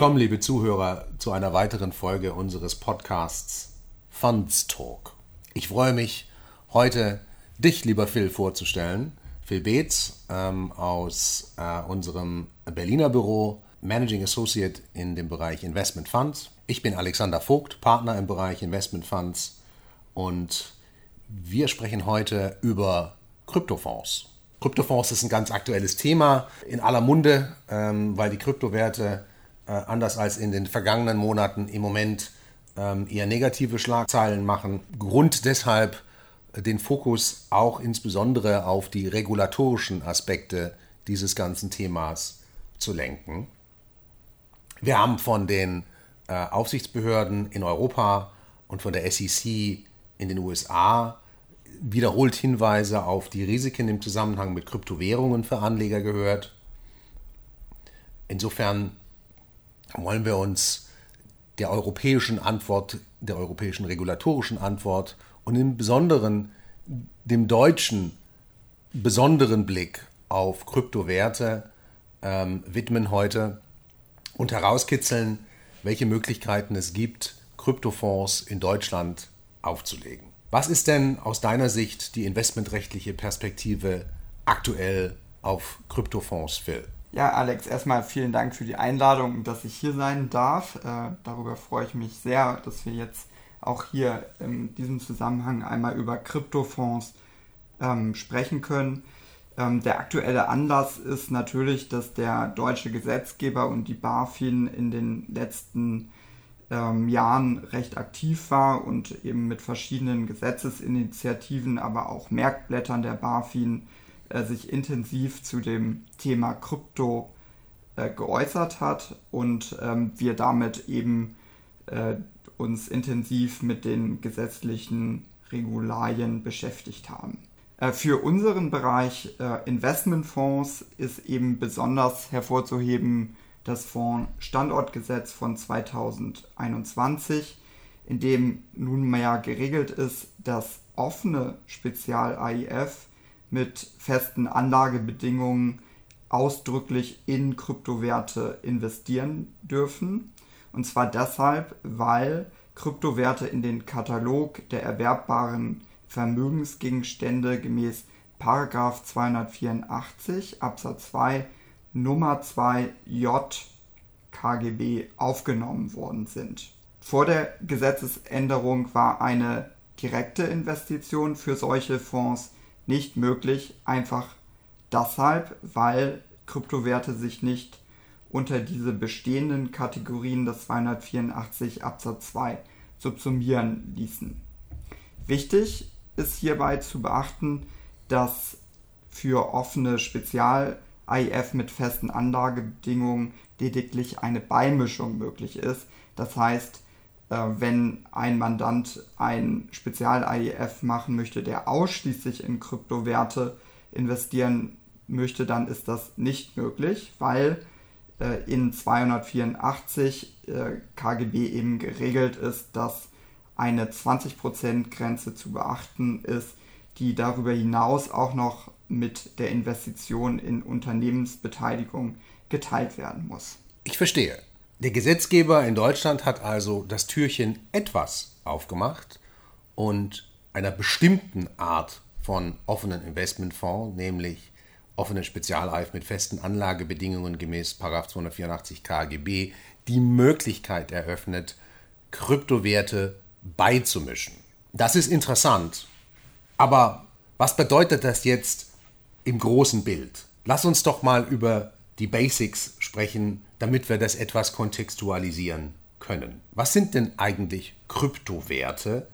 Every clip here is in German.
willkommen, liebe Zuhörer, zu einer weiteren Folge unseres Podcasts Funds Talk. Ich freue mich, heute dich, lieber Phil, vorzustellen. Phil Beetz ähm, aus äh, unserem Berliner Büro, Managing Associate in dem Bereich Investment Funds. Ich bin Alexander Vogt, Partner im Bereich Investment Funds und wir sprechen heute über Kryptofonds. Kryptofonds ist ein ganz aktuelles Thema in aller Munde, ähm, weil die Kryptowerte äh, anders als in den vergangenen Monaten im Moment ähm, eher negative Schlagzeilen machen. Grund deshalb den Fokus auch insbesondere auf die regulatorischen Aspekte dieses ganzen Themas zu lenken. Wir haben von den äh, Aufsichtsbehörden in Europa und von der SEC in den USA wiederholt Hinweise auf die Risiken im Zusammenhang mit Kryptowährungen für Anleger gehört. Insofern wollen wir uns der europäischen Antwort, der europäischen regulatorischen Antwort und im Besonderen dem deutschen besonderen Blick auf Kryptowerte ähm, widmen heute und herauskitzeln, welche Möglichkeiten es gibt, Kryptofonds in Deutschland aufzulegen. Was ist denn aus deiner Sicht die investmentrechtliche Perspektive aktuell auf Kryptofonds, Phil? Ja, Alex, erstmal vielen Dank für die Einladung, dass ich hier sein darf. Äh, darüber freue ich mich sehr, dass wir jetzt auch hier in diesem Zusammenhang einmal über Kryptofonds ähm, sprechen können. Ähm, der aktuelle Anlass ist natürlich, dass der deutsche Gesetzgeber und die BaFin in den letzten ähm, Jahren recht aktiv war und eben mit verschiedenen Gesetzesinitiativen, aber auch Merkblättern der BaFin äh, sich intensiv zu dem Thema Krypto äh, geäußert hat und ähm, wir damit eben äh, uns intensiv mit den gesetzlichen Regularien beschäftigt haben. Äh, für unseren Bereich äh, Investmentfonds ist eben besonders hervorzuheben das Fonds-Standortgesetz von 2021, in dem nunmehr geregelt ist, dass offene Spezial-AIF mit festen Anlagebedingungen ausdrücklich in Kryptowerte investieren dürfen. Und zwar deshalb, weil Kryptowerte in den Katalog der erwerbbaren Vermögensgegenstände gemäß 284 Absatz 2 Nummer 2 J KGB aufgenommen worden sind. Vor der Gesetzesänderung war eine direkte Investition für solche Fonds nicht möglich, einfach deshalb, weil Kryptowerte sich nicht unter diese bestehenden Kategorien des 284 Absatz 2 subsumieren ließen. Wichtig ist hierbei zu beachten, dass für offene Spezial- IF mit festen Anlagebedingungen lediglich eine Beimischung möglich ist. Das heißt, wenn ein Mandant ein Spezial-IEF machen möchte, der ausschließlich in Kryptowerte investieren möchte, dann ist das nicht möglich, weil äh, in 284 äh, KGB eben geregelt ist, dass eine 20% Grenze zu beachten ist, die darüber hinaus auch noch mit der Investition in Unternehmensbeteiligung geteilt werden muss. Ich verstehe. Der Gesetzgeber in Deutschland hat also das Türchen etwas aufgemacht und einer bestimmten Art von offenen Investmentfonds, nämlich offenen Spezialeif mit festen Anlagebedingungen gemäß 284 KGB, die Möglichkeit eröffnet, Kryptowerte beizumischen. Das ist interessant. Aber was bedeutet das jetzt im großen Bild. Lass uns doch mal über die Basics sprechen, damit wir das etwas kontextualisieren können. Was sind denn eigentlich Kryptowerte,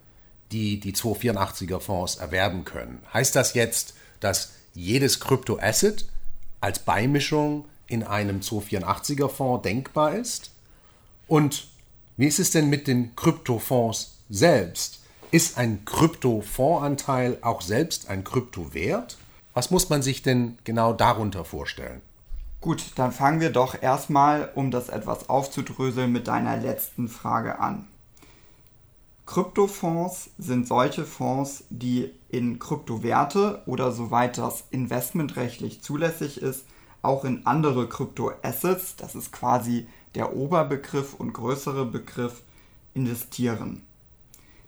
die die 284er Fonds erwerben können? Heißt das jetzt, dass jedes Kryptoasset als Beimischung in einem 284er Fonds denkbar ist? Und wie ist es denn mit den Kryptofonds selbst? Ist ein Kryptofondsanteil auch selbst ein Kryptowert? Was muss man sich denn genau darunter vorstellen? Gut, dann fangen wir doch erstmal, um das etwas aufzudröseln, mit deiner letzten Frage an. Kryptofonds sind solche Fonds, die in Kryptowerte oder soweit das investmentrechtlich zulässig ist, auch in andere Kryptoassets, das ist quasi der Oberbegriff und größere Begriff investieren.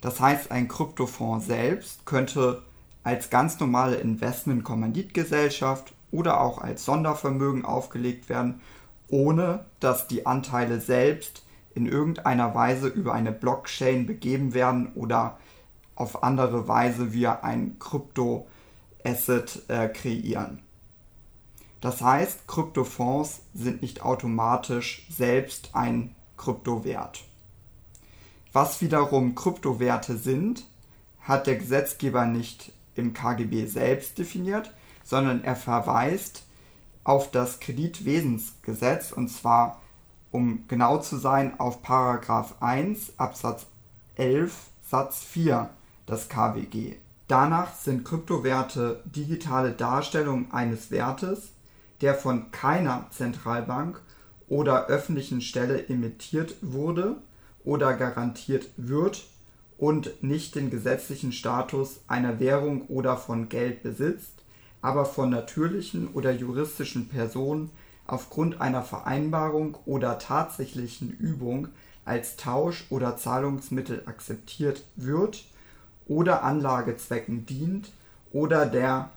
Das heißt, ein Kryptofonds selbst könnte als ganz normale Investment-Kommanditgesellschaft oder auch als Sondervermögen aufgelegt werden, ohne dass die Anteile selbst in irgendeiner Weise über eine Blockchain begeben werden oder auf andere Weise wir ein Krypto-Asset äh, kreieren. Das heißt, Kryptofonds sind nicht automatisch selbst ein Kryptowert. Was wiederum Kryptowerte sind, hat der Gesetzgeber nicht im KGB selbst definiert, sondern er verweist auf das Kreditwesensgesetz und zwar, um genau zu sein, auf Paragraph 1 Absatz 11 Satz 4 des KWG. Danach sind Kryptowerte digitale Darstellungen eines Wertes, der von keiner Zentralbank oder öffentlichen Stelle emittiert wurde oder garantiert wird und nicht den gesetzlichen Status einer Währung oder von Geld besitzt, aber von natürlichen oder juristischen Personen aufgrund einer Vereinbarung oder tatsächlichen Übung als Tausch- oder Zahlungsmittel akzeptiert wird oder Anlagezwecken dient oder der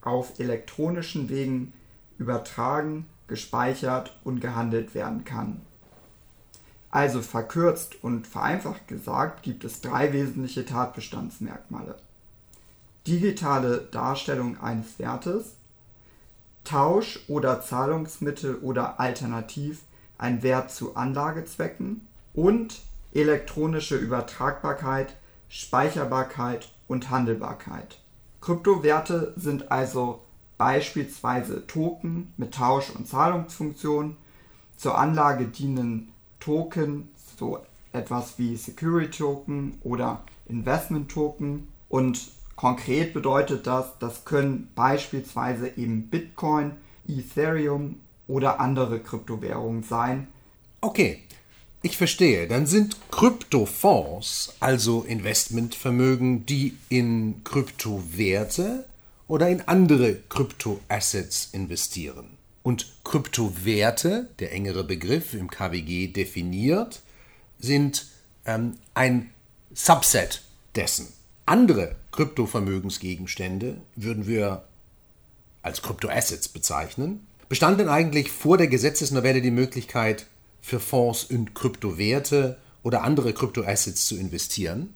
auf elektronischen Wegen übertragen, gespeichert und gehandelt werden kann. Also verkürzt und vereinfacht gesagt gibt es drei wesentliche Tatbestandsmerkmale. Digitale Darstellung eines Wertes, Tausch oder Zahlungsmittel oder alternativ ein Wert zu Anlagezwecken und elektronische Übertragbarkeit, Speicherbarkeit und Handelbarkeit. Kryptowerte sind also beispielsweise Token mit Tausch- und Zahlungsfunktion, zur Anlage dienen Token, so etwas wie Security Token oder Investment Token. Und konkret bedeutet das, das können beispielsweise eben Bitcoin, Ethereum oder andere Kryptowährungen sein. Okay, ich verstehe. Dann sind Kryptofonds also Investmentvermögen, die in Kryptowerte oder in andere Kryptoassets investieren. Und Kryptowerte, der engere Begriff im KWG definiert, sind ähm, ein Subset dessen. Andere Kryptovermögensgegenstände würden wir als Kryptoassets bezeichnen. Bestand denn eigentlich vor der Gesetzesnovelle die Möglichkeit, für Fonds in Kryptowerte oder andere Kryptoassets zu investieren?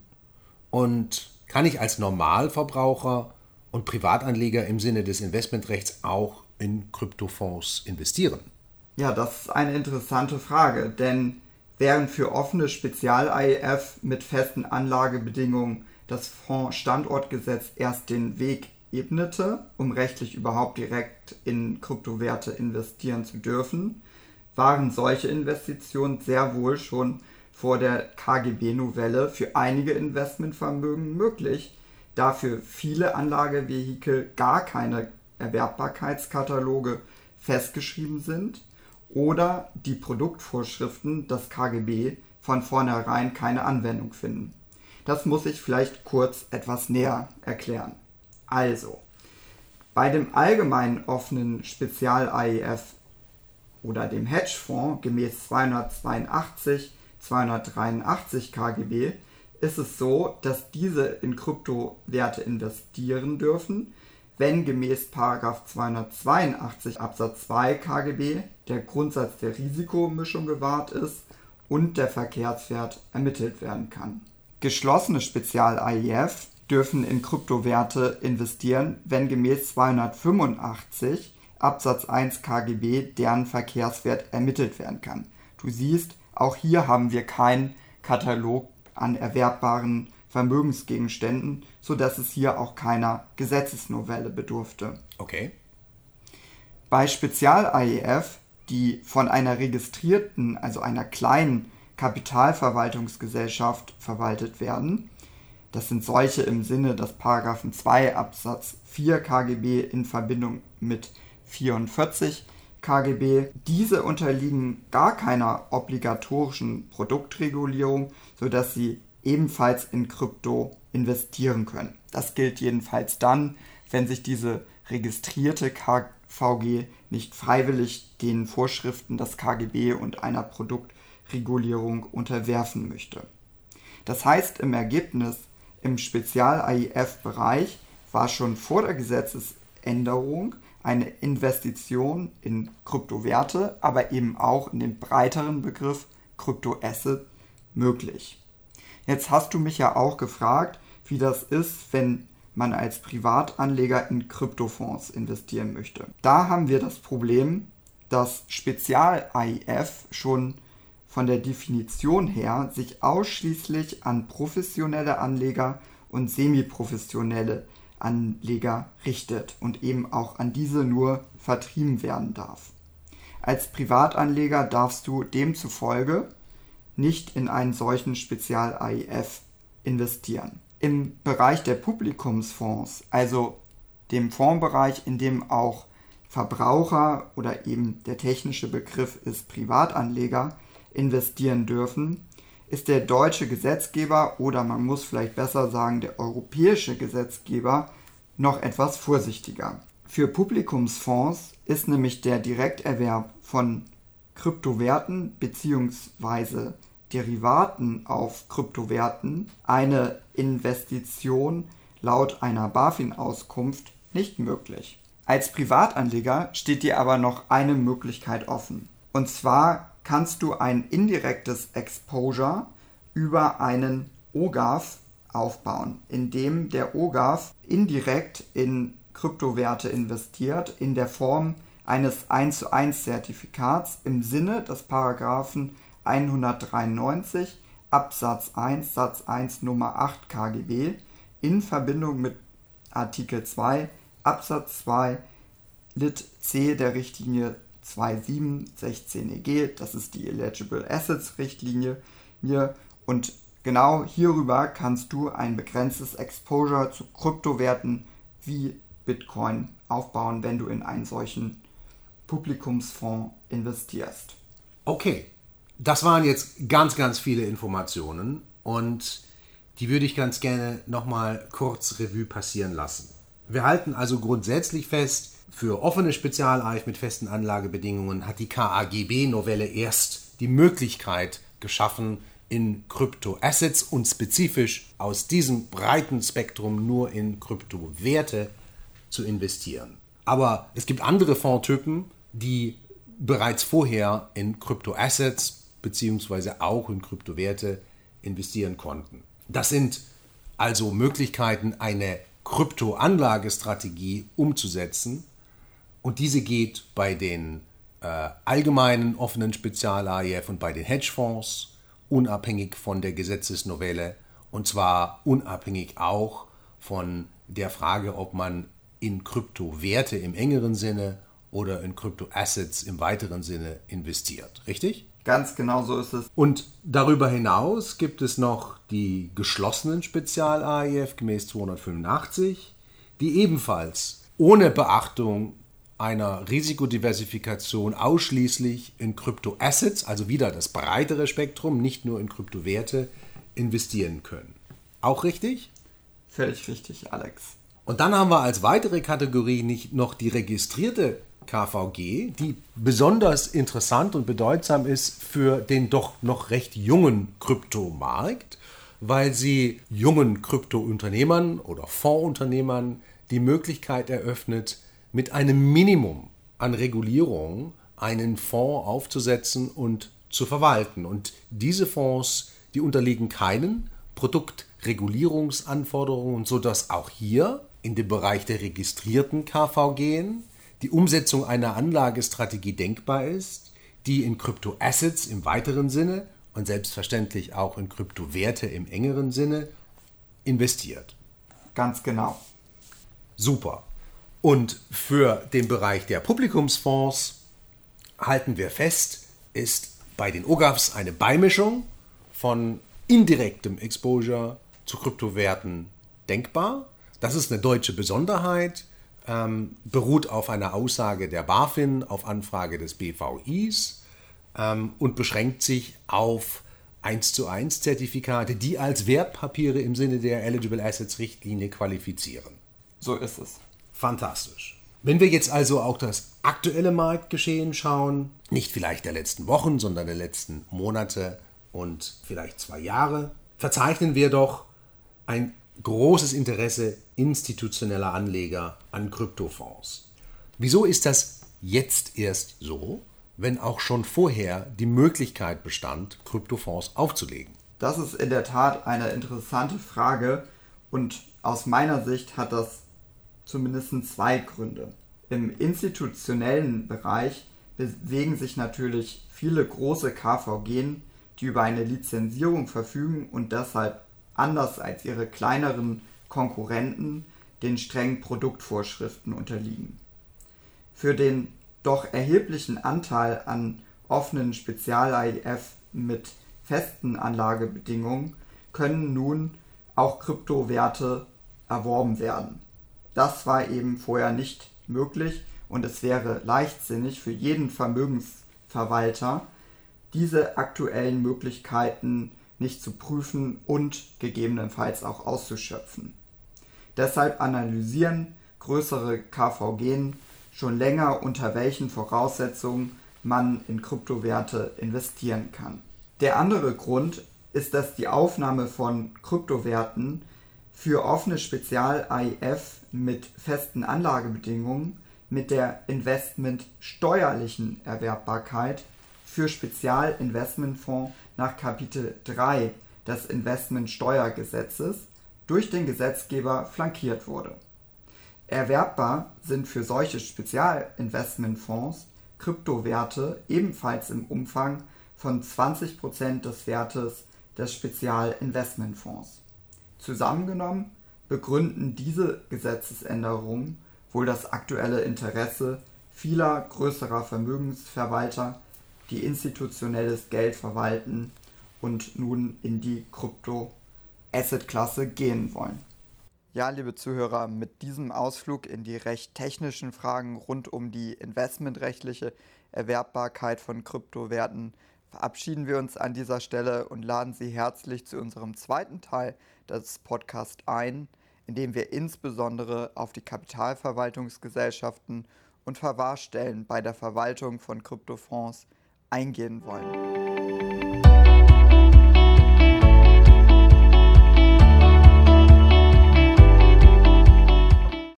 Und kann ich als Normalverbraucher und Privatanleger im Sinne des Investmentrechts auch in Kryptofonds investieren? Ja, das ist eine interessante Frage, denn während für offene Spezial-IEF mit festen Anlagebedingungen das Fonds-Standortgesetz erst den Weg ebnete, um rechtlich überhaupt direkt in Kryptowerte investieren zu dürfen, waren solche Investitionen sehr wohl schon vor der KGB-Novelle für einige Investmentvermögen möglich, da für viele Anlagevehikel gar keine Erwerbbarkeitskataloge festgeschrieben sind oder die Produktvorschriften des KGB von vornherein keine Anwendung finden. Das muss ich vielleicht kurz etwas näher erklären. Also, bei dem allgemeinen offenen Spezial-AEF oder dem Hedgefonds gemäß 282, 283 KGB ist es so, dass diese in Kryptowerte investieren dürfen, wenn gemäß 282 Absatz 2 KGB der Grundsatz der Risikomischung gewahrt ist und der Verkehrswert ermittelt werden kann. Geschlossene Spezial-AIF dürfen in Kryptowerte investieren, wenn gemäß 285 Absatz 1 KGB deren Verkehrswert ermittelt werden kann. Du siehst, auch hier haben wir keinen Katalog an erwerbbaren Vermögensgegenständen, sodass es hier auch keiner Gesetzesnovelle bedurfte. Okay. Bei Spezial-AEF, die von einer registrierten, also einer kleinen Kapitalverwaltungsgesellschaft verwaltet werden, das sind solche im Sinne des Paragraphen 2 Absatz 4 KGB in Verbindung mit 44 KGB. Diese unterliegen gar keiner obligatorischen Produktregulierung, sodass sie ebenfalls in Krypto investieren können. Das gilt jedenfalls dann, wenn sich diese registrierte KVG nicht freiwillig den Vorschriften des KGB und einer Produktregulierung unterwerfen möchte. Das heißt im Ergebnis, im Spezial-AIF-Bereich war schon vor der Gesetzesänderung eine Investition in Kryptowerte, aber eben auch in den breiteren Begriff Kryptoasset möglich. Jetzt hast du mich ja auch gefragt, wie das ist, wenn man als Privatanleger in Kryptofonds investieren möchte. Da haben wir das Problem, dass Spezial-AIF schon von der Definition her sich ausschließlich an professionelle Anleger und semiprofessionelle Anleger richtet und eben auch an diese nur vertrieben werden darf. Als Privatanleger darfst du demzufolge nicht in einen solchen Spezial-AIF investieren. Im Bereich der Publikumsfonds, also dem Fondsbereich, in dem auch Verbraucher oder eben der technische Begriff ist Privatanleger investieren dürfen, ist der deutsche Gesetzgeber oder man muss vielleicht besser sagen der europäische Gesetzgeber noch etwas vorsichtiger. Für Publikumsfonds ist nämlich der Direkterwerb von Kryptowerten bzw. Derivaten auf Kryptowerten eine Investition laut einer BaFin-Auskunft nicht möglich. Als Privatanleger steht dir aber noch eine Möglichkeit offen. Und zwar kannst du ein indirektes Exposure über einen OGAF aufbauen, indem der OGAF indirekt in Kryptowerte investiert in der Form eines 1 zu 1 Zertifikats im Sinne des Paragraphen 193 Absatz 1 Satz 1 Nummer 8 KGB in Verbindung mit Artikel 2 Absatz 2 Lit C der Richtlinie 2716 EG, das ist die Eligible Assets Richtlinie hier und genau hierüber kannst du ein begrenztes Exposure zu Kryptowerten wie Bitcoin aufbauen, wenn du in einen solchen Publikumsfonds investierst. Okay, das waren jetzt ganz, ganz viele Informationen und die würde ich ganz gerne nochmal kurz Revue passieren lassen. Wir halten also grundsätzlich fest, für offene Spezialeif mit festen Anlagebedingungen hat die KAGB-Novelle erst die Möglichkeit geschaffen, in Kryptoassets und spezifisch aus diesem breiten Spektrum nur in Kryptowerte zu investieren. Aber es gibt andere Fondtypen, die bereits vorher in Kryptoassets bzw. auch in Kryptowerte investieren konnten. Das sind also Möglichkeiten, eine Kryptoanlagestrategie umzusetzen, und diese geht bei den äh, allgemeinen offenen Spezial-AIF und bei den Hedgefonds unabhängig von der Gesetzesnovelle und zwar unabhängig auch von der Frage, ob man in Kryptowerte im engeren Sinne oder in Kryptoassets im weiteren Sinne investiert. Richtig? Ganz genau so ist es. Und darüber hinaus gibt es noch die geschlossenen Spezial-AIF gemäß 285, die ebenfalls ohne Beachtung einer Risikodiversifikation ausschließlich in Kryptoassets, also wieder das breitere Spektrum, nicht nur in Kryptowerte, investieren können. Auch richtig? Völlig richtig, Alex. Und dann haben wir als weitere Kategorie nicht noch die registrierte KVG, die besonders interessant und bedeutsam ist für den doch noch recht jungen Kryptomarkt, weil sie jungen Kryptounternehmern oder Fondsunternehmern die Möglichkeit eröffnet, mit einem Minimum an Regulierung einen Fonds aufzusetzen und zu verwalten. Und diese Fonds, die unterliegen keinen Produktregulierungsanforderungen, sodass auch hier in dem Bereich der registrierten KVG die Umsetzung einer Anlagestrategie denkbar ist, die in Kryptoassets im weiteren Sinne und selbstverständlich auch in Kryptowerte im engeren Sinne investiert. Ganz genau. Super. Und für den Bereich der Publikumsfonds halten wir fest, ist bei den OGAFs eine Beimischung von indirektem Exposure zu Kryptowerten denkbar. Das ist eine deutsche Besonderheit, ähm, beruht auf einer Aussage der BaFin auf Anfrage des BVIs ähm, und beschränkt sich auf 1 zu 1 Zertifikate, die als Wertpapiere im Sinne der Eligible Assets Richtlinie qualifizieren. So ist es. Fantastisch. Wenn wir jetzt also auch das aktuelle Marktgeschehen schauen, nicht vielleicht der letzten Wochen, sondern der letzten Monate und vielleicht zwei Jahre, verzeichnen wir doch ein großes Interesse institutioneller Anleger an Kryptofonds. Wieso ist das jetzt erst so, wenn auch schon vorher die Möglichkeit bestand, Kryptofonds aufzulegen? Das ist in der Tat eine interessante Frage und aus meiner Sicht hat das zumindest zwei Gründe. Im institutionellen Bereich bewegen sich natürlich viele große KVG, die über eine Lizenzierung verfügen und deshalb anders als ihre kleineren Konkurrenten den strengen Produktvorschriften unterliegen. Für den doch erheblichen Anteil an offenen Spezial-AIF mit festen Anlagebedingungen können nun auch Kryptowerte erworben werden. Das war eben vorher nicht möglich und es wäre leichtsinnig für jeden Vermögensverwalter, diese aktuellen Möglichkeiten nicht zu prüfen und gegebenenfalls auch auszuschöpfen. Deshalb analysieren größere KVG schon länger, unter welchen Voraussetzungen man in Kryptowerte investieren kann. Der andere Grund ist, dass die Aufnahme von Kryptowerten für offene Spezial-AIF mit festen Anlagebedingungen mit der investmentsteuerlichen Erwerbbarkeit für Spezialinvestmentfonds nach Kapitel 3 des Investmentsteuergesetzes durch den Gesetzgeber flankiert wurde. Erwerbbar sind für solche Spezialinvestmentfonds Kryptowerte ebenfalls im Umfang von 20% des Wertes des Spezialinvestmentfonds. Zusammengenommen begründen diese Gesetzesänderungen wohl das aktuelle Interesse vieler größerer Vermögensverwalter, die institutionelles Geld verwalten und nun in die Krypto-Asset-Klasse gehen wollen. Ja, liebe Zuhörer, mit diesem Ausflug in die recht technischen Fragen rund um die investmentrechtliche Erwerbbarkeit von Kryptowerten verabschieden wir uns an dieser Stelle und laden Sie herzlich zu unserem zweiten Teil des Podcasts ein, in dem wir insbesondere auf die Kapitalverwaltungsgesellschaften und Verwahrstellen bei der Verwaltung von Kryptofonds eingehen wollen.